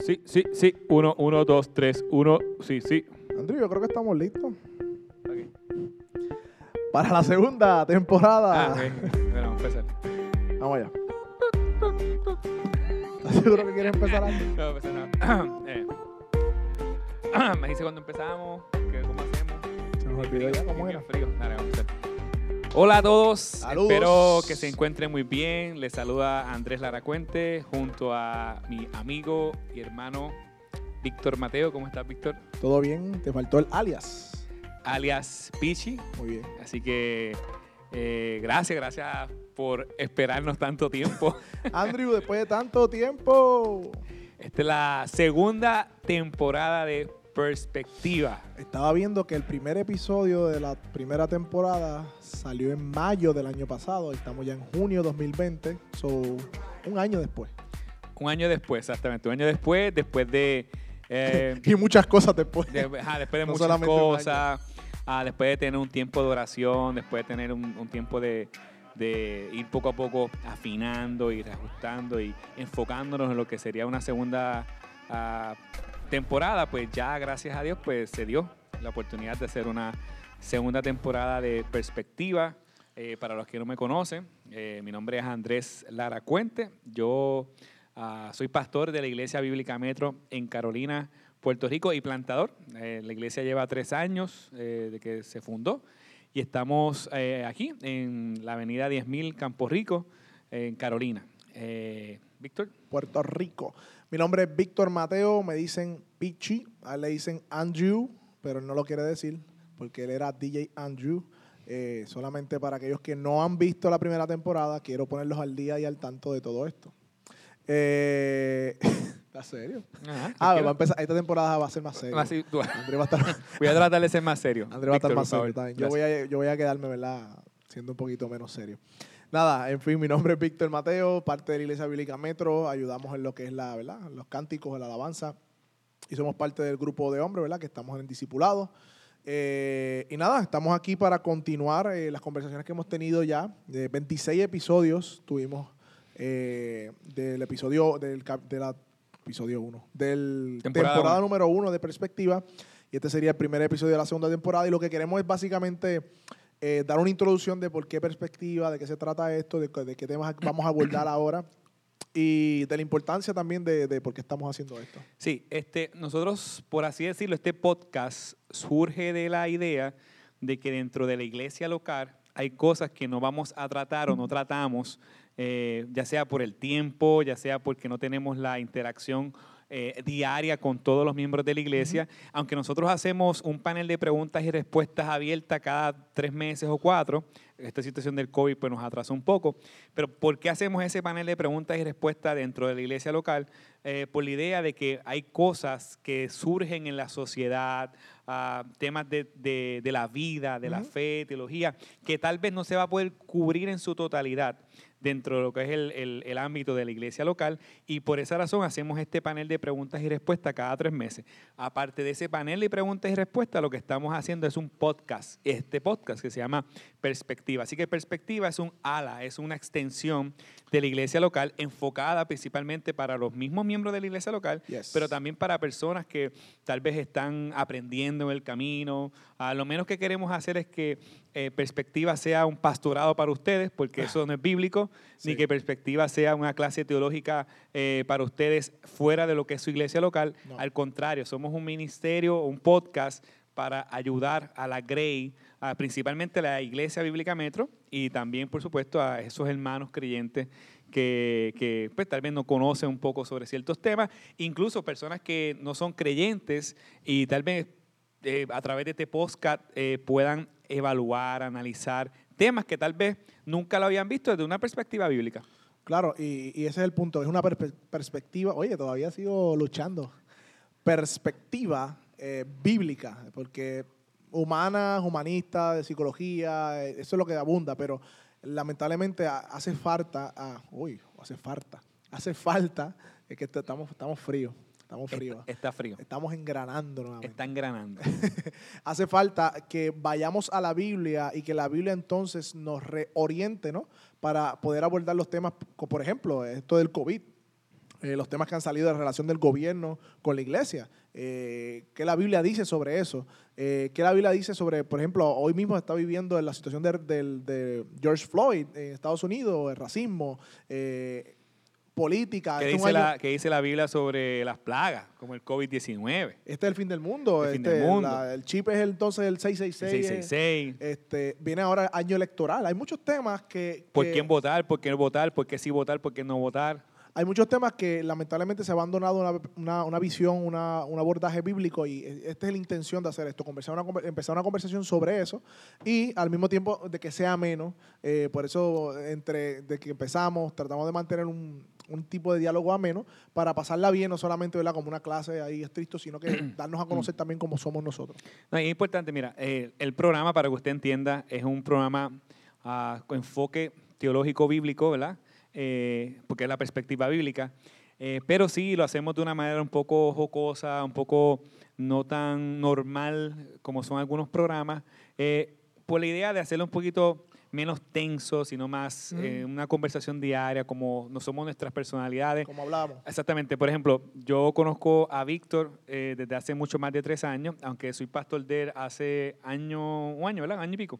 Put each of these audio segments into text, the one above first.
Sí, sí, sí. Uno, uno, dos, tres, uno. Sí, sí. Andrew, yo creo que estamos listos Ok. para la segunda temporada. Ah, ok. Bueno, vamos a empezar. Vamos allá. ¿Estás seguro que quieres empezar antes? No, empezar. no. Eh. Me dice cuando empezamos, que cómo hacemos. Se nos olvidó ya cómo era. frío. Dale, vamos a empezar. Hola a todos, Saludos. espero que se encuentren muy bien. Les saluda Andrés Laracuente junto a mi amigo y hermano Víctor Mateo. ¿Cómo estás, Víctor? ¿Todo bien? Te faltó el alias. Alias Pichi. Muy bien. Así que eh, gracias, gracias por esperarnos tanto tiempo. Andrew, después de tanto tiempo, Esta es la segunda temporada de Perspectiva. estaba viendo que el primer episodio de la primera temporada salió en mayo del año pasado. Estamos ya en junio 2020. So, un año después. Un año después, exactamente. Un año después, después de... eh, Y muchas cosas después. de- después de No muchas cosas, ah, después de tener un tiempo de oración, después de tener un, un tiempo de, de ir poco a poco afinando y reajustando y enfocándonos en lo que sería una segunda ah, temporada, pues ya gracias a Dios pues se dio la oportunidad de hacer una segunda temporada de perspectiva. Eh, para los que no me conocen, eh, mi nombre es Andrés Lara Cuente. Yo ah, soy pastor de la Iglesia Bíblica Metro en Carolina, Puerto Rico y plantador. Eh, la iglesia lleva tres años de que se fundó y estamos aquí en la avenida 10.000 Campo Rico, en Carolina. Víctor, Puerto Rico. Mi nombre es Víctor Mateo, me dicen Pichi, a él le dicen Andrew, pero él no lo quiere decir porque él era DJ Andrew. Eh, solamente para aquellos que no han visto la primera temporada, quiero ponerlos al día y al tanto de todo esto. Eh, ¿Estás serio? Ah, va a empezar, esta temporada va a ser más tú- André va a estar, voy a tratar de ser más serio. André va a estar Víctor, más serio. Yo, voy a, yo voy a quedarme, ¿verdad? Siendo un poquito menos serio. Nada, en fin, mi nombre es Víctor Mateo, parte de la Iglesia Bíblica Metro. Ayudamos en lo que es la, ¿verdad? Los cánticos, la alabanza. Y somos parte del grupo de hombres, ¿verdad? Que estamos en el discipulado. Eh, y nada, estamos aquí para continuar eh, las conversaciones que hemos tenido ya. De 26 episodios tuvimos eh, del episodio, del, cap- de la episodio 1, del Temporada temporada, uno. número 1 de Perspectiva. Y este sería el primer episodio de la segunda temporada. Y lo que queremos es básicamente eh, dar una introducción de por qué perspectiva, de qué se trata esto, de, de qué temas vamos a abordar ahora y de la importancia también de, de por qué estamos haciendo esto. Sí, este, nosotros, por así decirlo, este podcast surge de la idea de que dentro de la iglesia local hay cosas que no vamos a tratar o no tratamos, eh, ya sea por el tiempo, ya sea porque no tenemos la interacción eh, diaria con todos los miembros de la iglesia, aunque nosotros hacemos un panel de preguntas y respuestas abierta cada tres meses o cuatro, esta situación del COVID pues, nos atrasó un poco, pero ¿por qué hacemos ese panel de preguntas y respuestas dentro de la iglesia local? Eh, por la idea de que hay cosas que surgen en la sociedad, ah, temas de, de- de la vida, de la fe, teología, que tal vez no se va a poder cubrir en su totalidad dentro de lo que es el, el- el ámbito de la iglesia local y por esa razón hacemos este panel de preguntas y respuestas cada tres meses. Aparte de ese panel de preguntas y respuestas, lo que estamos haciendo es un podcast, este podcast que se llama Perspectiva. Así que Perspectiva es un ala, es una extensión de la iglesia local enfocada principalmente para los mismos miembros de la iglesia local, Yes. pero también para personas que tal vez están aprendiendo en el camino. Ah, lo menos que queremos hacer es que eh, Perspectiva sea un pastorado para ustedes, porque eso no es bíblico, ni que Perspectiva sea una clase teológica eh, para ustedes fuera de lo que es su iglesia local. No. Al contrario, somos un ministerio, un podcast para ayudar a la Grey, a principalmente a la Iglesia Bíblica Metro y también, por supuesto, a esos hermanos creyentes que, que, pues, tal vez no conocen un poco sobre ciertos temas, incluso personas que no son creyentes y tal vez eh, a través de este podcast eh, puedan evaluar, analizar temas que tal vez nunca lo habían visto desde una perspectiva bíblica. Claro, y, ese es el punto, es una perspe- perspectiva, oye, todavía sigo luchando, perspectiva eh, bíblica, porque humana, humanista, de psicología, eh, eso es lo que abunda, pero lamentablemente ha- hace falta, ah, uy, hace falta, hace falta, es que estamos, estamos fríos, estamos fríos, Está, está frío, estamos engranando nuevamente. está engranando. hace falta que vayamos a la Biblia y que la Biblia entonces nos reoriente, ¿no? Para poder abordar los temas, como por ejemplo, esto del COVID. eh, los temas que han salido de la relación del gobierno con la iglesia. Eh, ¿Qué la Biblia dice sobre eso? Eh, ¿Qué la Biblia dice sobre, por ejemplo, hoy mismo está viviendo la situación de, de George Floyd en Estados Unidos, el racismo, eh, política. ¿Qué Este dice, la, qué dice la Biblia sobre las plagas, como el COVID-19? Este es el fin del mundo. El fin este, del mundo. la- el chip es el, entonces el 666. El 666. Este, viene ahora año electoral. Hay muchos temas que... ¿Por que- quién votar? ¿Por qué no votar? ¿Por qué sí votar? ¿Por qué no votar? Hay muchos temas que lamentablemente se ha abandonado una, una- una visión, una- un abordaje bíblico y esta es la intención de hacer esto, conversar una, empezar una conversación sobre eso y al mismo tiempo de que sea menos. por eso entre de que empezamos tratamos de mantener un, un tipo de diálogo ameno para pasarla bien, no solamente ¿verdad? como una clase ahí estricto, sino que darnos a conocer también como somos nosotros. No, es importante, mira, eh, el programa, para que usted entienda, es un programa ah, con enfoque teológico bíblico, ¿verdad? Eh, porque es la perspectiva bíblica. Eh, pero sí, lo hacemos de una manera un poco jocosa, un poco no tan normal como son algunos programas, eh, por la idea de hacerlo un poquito menos tenso, sino más eh, una conversación diaria, como no somos nuestras personalidades. Como hablábamos. Exactamente. Por ejemplo, yo conozco a Víctor eh, desde hace mucho más de tres años, aunque soy pastor de él hace año, un año, ¿verdad? Año y pico.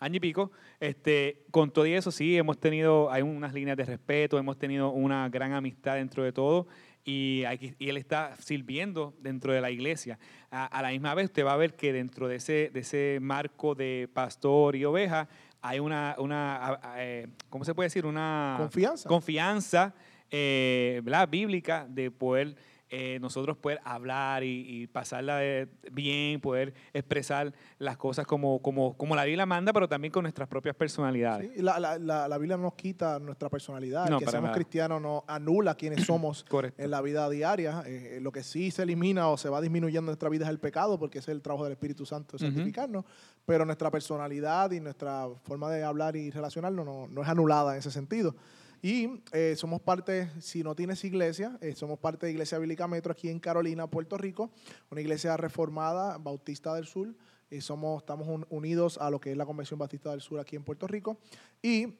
Año y pico. Este, con todo y eso, sí, hemos tenido, hay unas líneas de respeto, hemos tenido una gran amistad dentro de todo y, hay- y él está sirviendo dentro de la iglesia. A, a la misma vez, usted va a ver que dentro de ese, de ese marco de pastor y oveja, hay una, una eh, ¿cómo se puede decir? Una Confianza. confianza eh, ¿verdad? bíblica de poder eh, nosotros poder hablar y, y pasarla de- bien, poder expresar las cosas como, como, como la Biblia manda, pero también con nuestras propias personalidades. Sí, la, la- la- la Biblia no nos quita nuestra personalidad. No, que seamos nada. cristianos no anula quiénes somos en la vida diaria. Eh, lo que sí se elimina o se va disminuyendo en nuestra vida es el pecado, porque ese es el trabajo del Espíritu Santo, Ujú. santificarnos. Pero nuestra personalidad y nuestra forma de hablar y relacionarnos no, no es anulada en ese sentido. Y eh, somos parte, si no tienes iglesia, eh, somos parte de Iglesia Bíblica Metro aquí en Carolina, Puerto Rico, una iglesia reformada, bautista del sur. Y somos, estamos un- unidos a lo que es la Convención Bautista del Sur aquí en Puerto Rico. Y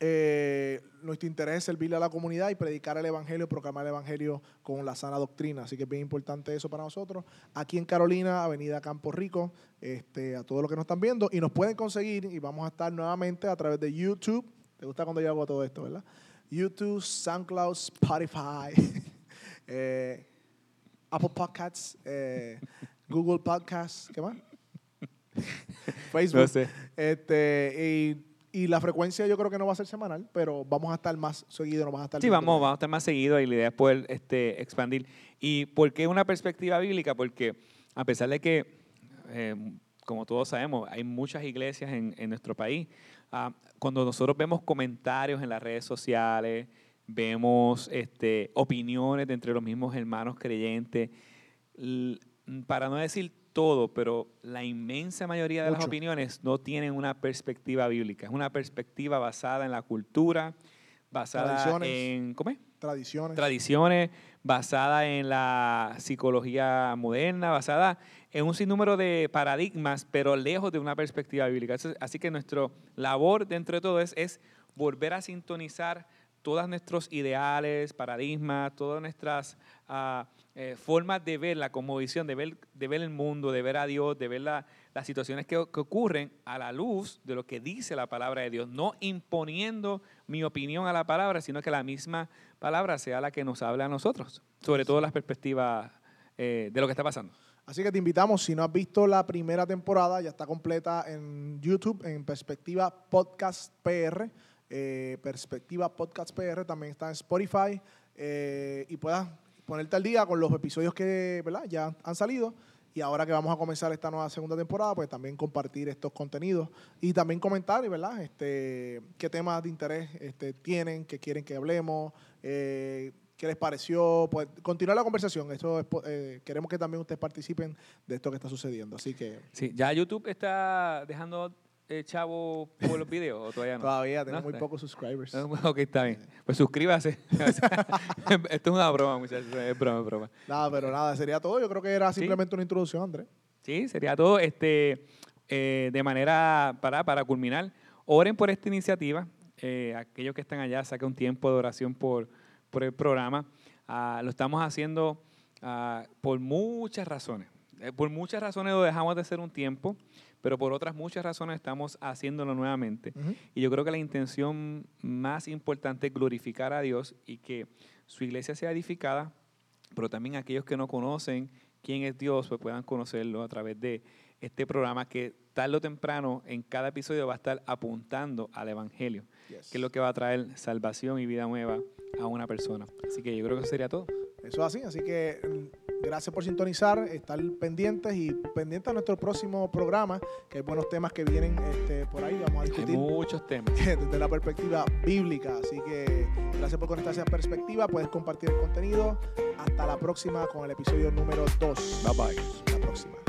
eh, nuestro interés es servirle a la comunidad y predicar el Evangelio, proclamar el Evangelio con la sana doctrina. Así que es bien importante eso para nosotros. Aquí en Carolina, Avenida Campo Rico, este, a todos los que nos están viendo. Y nos pueden conseguir, y vamos a estar nuevamente a través de YouTube. ¿Te gusta cuando yo hago todo esto, verdad? YouTube, SoundCloud, Spotify, eh, Apple Podcasts, eh, Google Podcasts, ¿qué más? Facebook. No sé. Este, y, y la frecuencia yo creo que no va a ser semanal, pero vamos a estar más seguido, no vas a estar Sí, vamos, vamos a estar más seguidos y la idea es poder este, expandir. ¿Y por qué una perspectiva bíblica? Porque a pesar de que, eh, como todos sabemos, hay muchas iglesias en, en nuestro país, ah, cuando nosotros vemos comentarios en las redes sociales, vemos este, opiniones de entre los mismos hermanos creyentes, para no decir todo, pero la inmensa mayoría de las opiniones no tienen una perspectiva bíblica, es una perspectiva basada en la cultura, basada en ¿cómo es? Tradiciones. tradiciones, basada en la psicología moderna, basada en un sinnúmero de paradigmas, pero lejos de una perspectiva bíblica. Así- que nuestra labor dentro de todo es, es volver a sintonizar todos nuestros ideales, paradigmas, todas nuestras ah, eh, formas de ver la cosmovisión, de ver, de ver el mundo, de ver a Dios, de ver la- las situaciones que, que ocurren a la luz de lo que dice la palabra de Dios, no imponiendo mi opinión a la palabra, sino que la misma palabra sea la que nos habla a nosotros, sobre todo las perspectivas eh, de lo que está pasando. Así que te invitamos, si no has visto la primera temporada, ya está completa en YouTube, en Perspectiva Podcast PR. Eh, Perspectiva Podcast PR también está en Spotify. eh, y puedas ponerte al día con los episodios que ¿verdad? ya han salido. Y ahora que vamos a comenzar esta nueva segunda temporada, pues también compartir estos contenidos y también comentar, ¿verdad? Este, qué temas de interés este, tienen, qué quieren que hablemos, eh, qué les pareció, pues continuar la conversación. Esto queremos que también ustedes participen de esto que está sucediendo. Así que Sí, ¿Ya YouTube está dejando eh, chavo por los videos o todavía no? todavía tenemos No, muy pocos subscribers. Ok, está bien. Pues suscríbase. Esto es una broma, muchachos. Es broma, es broma. Nada, pero nada, sería todo. Yo creo que era Sí. simplemente una introducción, Andrés. Sí, sería todo. Este, eh, de manera para, para culminar, oren por esta iniciativa. Eh, aquellos que están allá, saquen un tiempo de oración por, por el programa. Ah, lo estamos haciendo ah, por muchas razones. Eh, por muchas razones lo dejamos de hacer un tiempo, pero por otras muchas razones estamos haciéndolo nuevamente. Y yo creo que la intención más importante es glorificar a Dios y que su iglesia sea edificada, pero también aquellos que no conocen quién es Dios, pues puedan conocerlo a través de este programa que tarde o temprano en cada episodio va a estar apuntando al Evangelio, Yes. que es lo que va a traer salvación y vida nueva a una persona. Así que yo creo que eso sería todo. Eso es así, así que mm, gracias por sintonizar, estar pendientes y pendientes a nuestro próximo programa, que hay buenos temas que vienen este, por ahí, vamos a Hay discutir muchos temas. desde la perspectiva bíblica, así que gracias por conectarse a perspectiva, puedes compartir el contenido, hasta la próxima con el episodio número 2. Bye bye. La próxima.